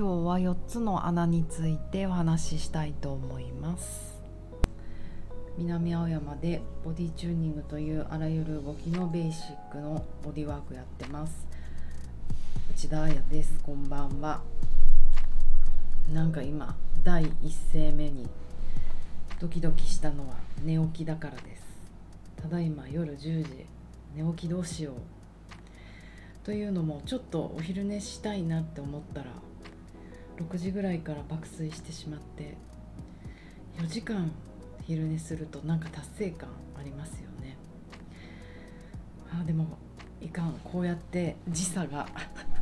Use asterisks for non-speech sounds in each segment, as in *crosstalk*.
今日は4つの穴についてお話ししたいと思います。南青山でボディチューニングというあらゆる動きのベーシックのボディワークやってます。内田彩です。こんばんは。なんか今第一声目にドキドキしたのは寝起きだからです。ただいま夜10時寝起きどうしよう。というのもちょっとお昼寝したいなって思ったら6時ぐらいから爆睡してしまって4時間昼寝するとなんか達成感ありますよね。あでもいかん。こうやって時差が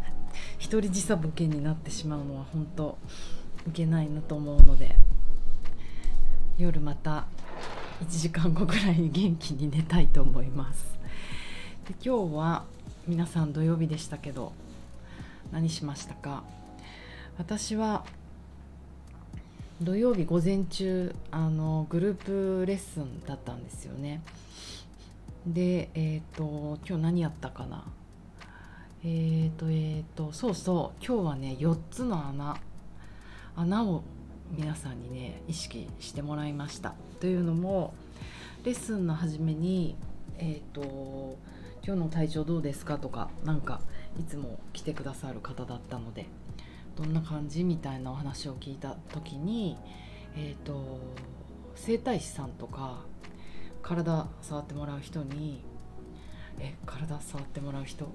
*laughs* 一人時差ボケになってしまうのは本当いけないなと思うので夜また1時間後ぐらいに元気に寝たいと思います。で今日は皆さん土曜日でしたけど何しましたか？私は土曜日午前中あのグループレッスンだったんですよね。でえっ、ー、と今日何やったかな。えっ、ー、とえっ、ー、とそうそう今日はね4つの穴穴を皆さんにね意識してもらいました。というのもレッスンの初めにえっ、と今日の体調どうですかとかなんかいつも来てくださる方だったので。どんな感じみたいなお話を聞いた時にえっ、と整体師さんとか体触ってもらう人にえ体触ってもらう人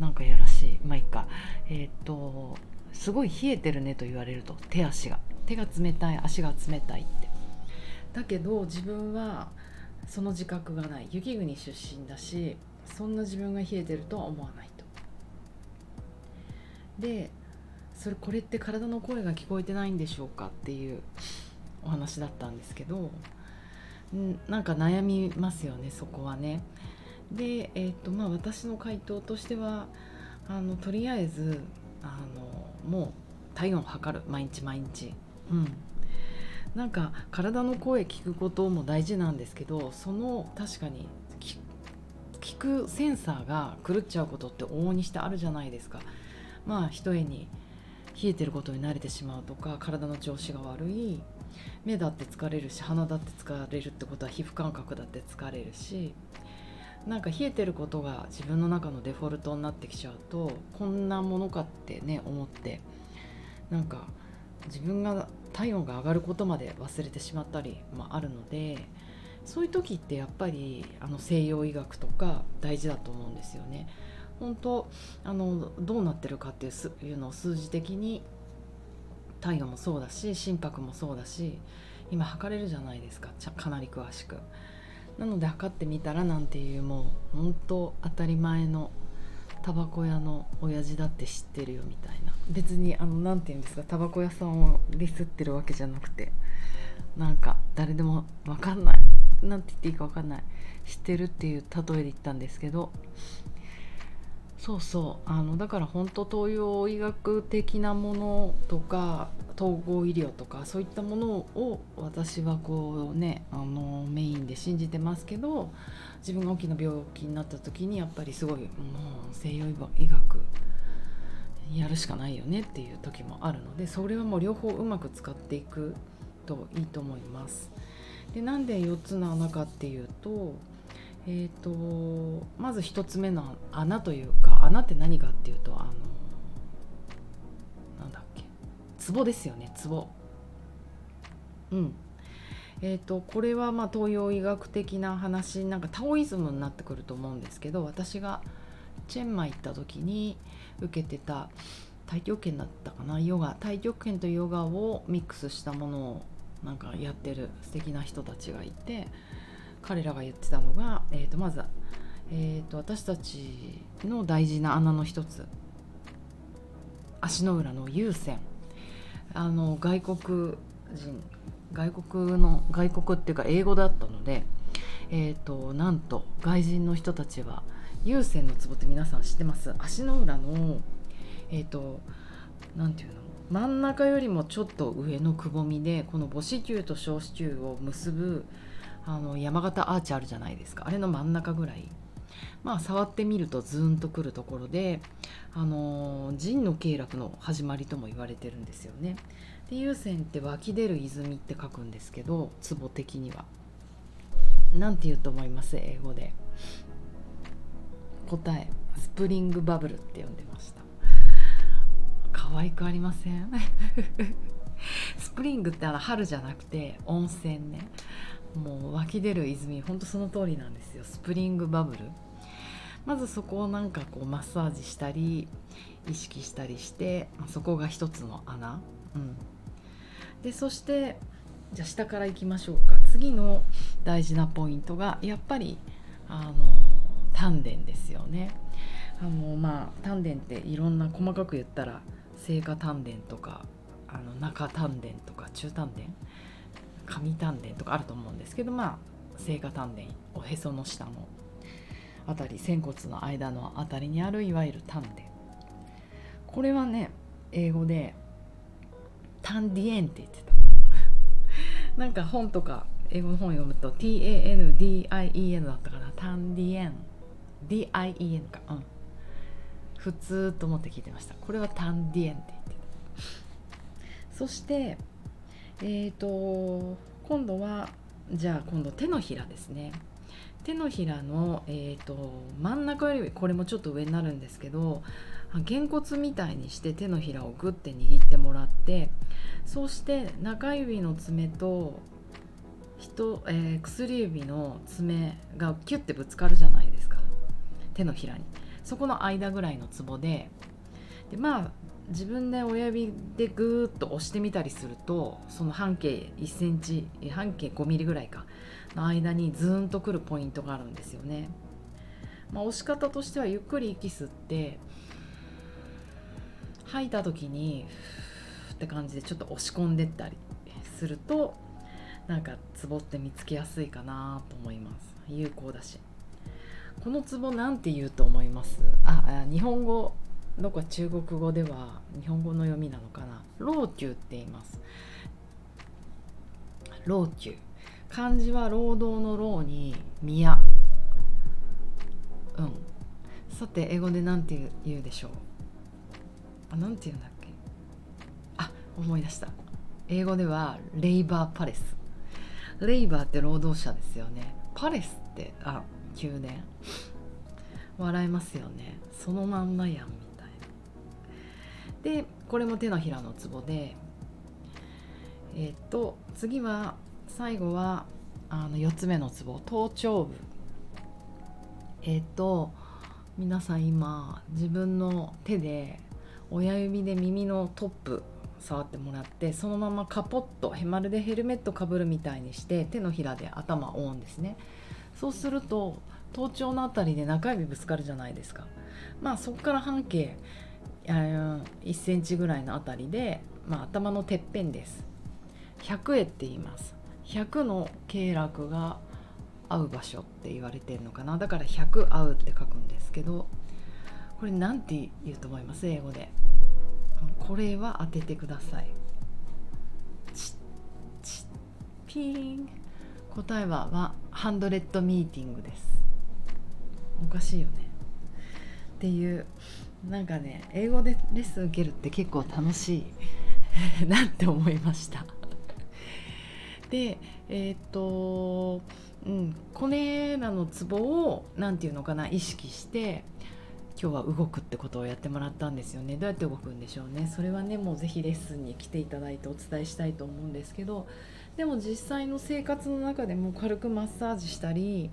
なんかやらしい。まあいいか。えっ、とすごい冷えてるねと言われると手足が。手が冷たい足が冷たいって。だけど自分はその自覚がない。雪国出身だしそんな自分が冷えてるとは思わないと。でそれこれって体の声が聞こえてないんでしょうかっていうお話だったんですけどなんか悩みますよねそこはね。でえっ、とまあ私の回答としてはあのとりあえずあのもう体温を測る。毎日毎日。うん。なんか体の声聞くことも大事なんですけどその確かに聞くセンサーが狂っちゃうことって往々にしてあるじゃないですか。まあ一重に。冷えてることに慣れてしまうとか体の調子が悪い目だって疲れるし鼻だって疲れるってことは皮膚感覚だって疲れるしなんか冷えてることが自分の中のデフォルトになってきちゃうとこんなものかってね思ってなんか自分が体温が上がることまで忘れてしまったりもあるのでそういう時ってやっぱりあの西洋医学とか大事だと思うんですよね。本当あのどうなってるかっていうのを数字的に体温もそうだし心拍もそうだし今測れるじゃないですかかなり詳しく。なので測ってみたらなんていうもう本当当たり前のタバコ屋の親父だって知ってるよみたいな別にあの何て言うんですかタバコ屋さんをディスってるわけじゃなくてなんか誰でも分かんない何て言っていいか分かんない知ってるっていう例えで言ったんですけどそうそうあのだから本当東洋医学的なものとか統合医療とかそういったものを私はこうねあのメインで信じてますけど自分が大きな病気になった時にやっぱりすごいもう西洋医学やるしかないよねっていう時もあるのでそれはもう両方うまく使っていくといいと思います。でなんで4つの穴かっていうと,、えーと、まず1つ目の穴というか穴って何かっていうとあのなんだっけ壺ですよね壺。うんえーと、これはまあ東洋医学的な話なんかタオイズムになってくると思うんですけど私がチェンマイ行った時に受けてた太極拳だったかなヨガ太極拳とヨガをミックスしたものをなんかやってる素敵な人たちがいて彼らが言ってたのが、えー、とまず、えー、と私たちの大事な穴の一つ。足の裏の優先。あの外国人外国の外国っていうか英語だったので、えーと、なんと外人の人たちは優先のツボって皆さん知ってます？足の裏のえっ、ー、と何て言うの？真ん中よりもちょっと上のくぼみでこの母子球と小子球を結ぶあの山形アーチあるじゃないですか。あれの真ん中ぐらい。まあ触ってみるとズーンとくるところで、あの神の経絡の始まりとも言われてるんですよね。で有線って湧き出る泉って書くんですけどツボ的には。なんて言うと思います？英語で。答え。スプリングバブルって呼んでました。可愛くありません？*laughs* スプリングってあの春じゃなくて温泉ね。もう湧き出る泉ほんとその通りなんですよ。スプリングバブル。まずそこをなんかこうマッサージしたり意識したりしてそこが一つの穴、うん、でそしてじゃあ下からいきましょうか。次の大事なポイントがやっぱりあの丹田ですよね。あのまあ丹田っていろんな細かく言ったら聖火丹田とかあの中丹田とか中丹田。上丹田とかあると思うんですけどまあ聖火丹田おへその下のあたり仙骨の間のあたりにあるいわゆる丹田これはね英語でタンディエンって言ってた。*laughs* なんか本とか英語の本読むと TANDIEN だったかなタンディエン。DIEN か。うん。普通と思って聞いてました。これはタンディエンって言ってた。そしてえ、ー、と今度はじゃあ今度手のひらですね。手のひらの、えーと、真ん中よりこれもちょっと上になるんですけどげんこつみたいにして手のひらをグッて握ってもらってそして中指の爪と人、えー、薬指の爪がキュッてぶつかるじゃないですか。手のひらに。そこの間ぐらいのツボで。でまあ自分で親指でグーッと押してみたりするとその半径1センチ半径5ミリぐらいかの間にズーンとくるポイントがあるんですよね。まあ、押し方としてはゆっくり息吸って吐いた時にって感じでちょっと押し込んでったりするとなんかツボって見つけやすいかなと思います。有効だし。このツボなんて言うと思います？あ日本語どこか中国語では日本語の読みなのかな？老朽って言います。老朽。漢字は労働の労に宮。うん。さて英語で何て言うでしょう？あなんて言うんだっけ？あ思い出した。英語ではレイバーパレス。レイバーって労働者ですよね。パレスってあ宮殿。笑えますよね。そのまんまやん。でこれも手のひらのツボでえっ、と次は最後はあの4つ目のツボ頭頂部。えっ、と皆さん今自分の手で親指で耳のトップ触ってもらってそのままカポッとへまるでヘルメットかぶるみたいにして手のひらで頭を覆うんですね。そうすると頭頂の辺りで中指ぶつかるじゃないですか。まあそこから半径1センチぐらいの辺りで、まあ、頭のてっぺんです。100絵って言います。100の経絡が合う場所って言われてるのかな。だから100合うって書くんですけどこれ何て言うと思います？英語で。これは当ててください。チッチッピーン。答えははハンドレッドミーティングです。おかしいよね。っていうなんかね英語でレッスン受けるって結構楽しい *laughs* なって思いました。でえっ、とうんこれらのツボを何て言うのかな意識して今日は動くってことをやってもらったんですよね。どうやって動くんでしょうね。それはねもう是非レッスンに来ていただいてお伝えしたいと思うんですけどでも実際の生活の中でも軽くマッサージしたり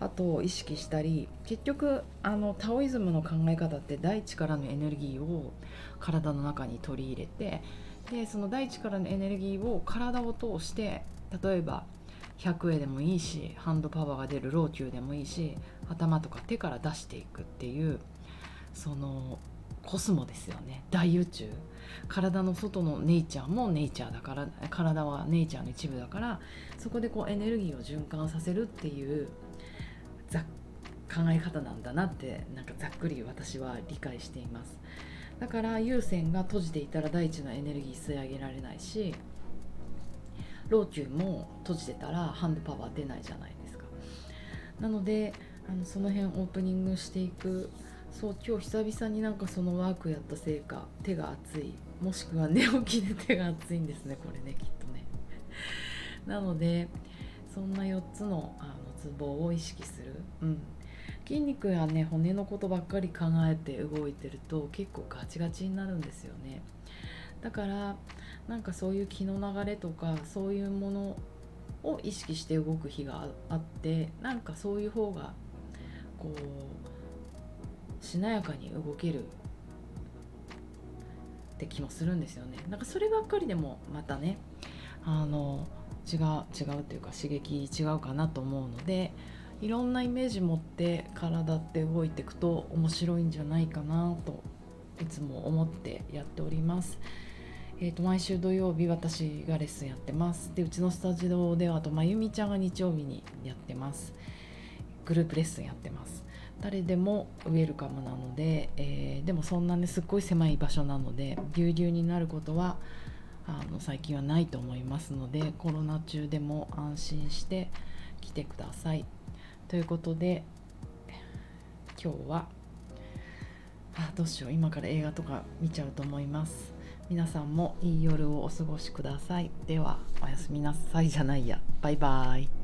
あと意識したり結局あのタオイズムの考え方って大地からのエネルギーを体の中に取り入れてでその大地からのエネルギーを体を通して例えば100円でもいいしハンドパワーが出るローキューでもいいし頭とか手から出していくっていうそのコスモですよね。大宇宙。体の外のネイチャーもネイチャーだから体はネイチャーの一部だからそこでこうエネルギーを循環させるっていう考え方なんだなってなんかざっくり私は理解しています。だから有線が閉じていたら大地のエネルギー吸い上げられないし老朽も閉じてたらハンドパワー出ないじゃないですか。なのであのその辺オープニングしていくそう今日久々になんかそのワークやったせいか手が熱い。もしくは寝起きで手が熱いんですねこれねきっとね。*laughs* なのでそんな4つのあのツボを意識する、うん、筋肉やね骨のことばっかり考えて動いてると結構ガチガチになるんですよね。だからなんかそういう気の流れとかそういうものを意識して動く日があってなんかそういう方がこうしなやかに動けるって気もするんですよね。なんかそればっかりでもまたねあの違う違うというか刺激違うかなと思うのでいろんなイメージ持って体って動いていくと面白いんじゃないかなといつも思ってやっております。えーと、毎週土曜日私がレッスンやってます。でうちのスタジオではあとまゆみちゃんが日曜日にやってます。グループレッスンやってます。誰でもウェルカムなので、えー、でもそんなねすっごい狭い場所なのでぎゅうぎゅうになることはあの最近はないと思いますのでコロナ中でも安心して来てください。ということで今日はあどうしよう。今から映画とか見ちゃうと思います。皆さんもいい夜をお過ごしください。ではおやすみなさいじゃないや。バイバイ。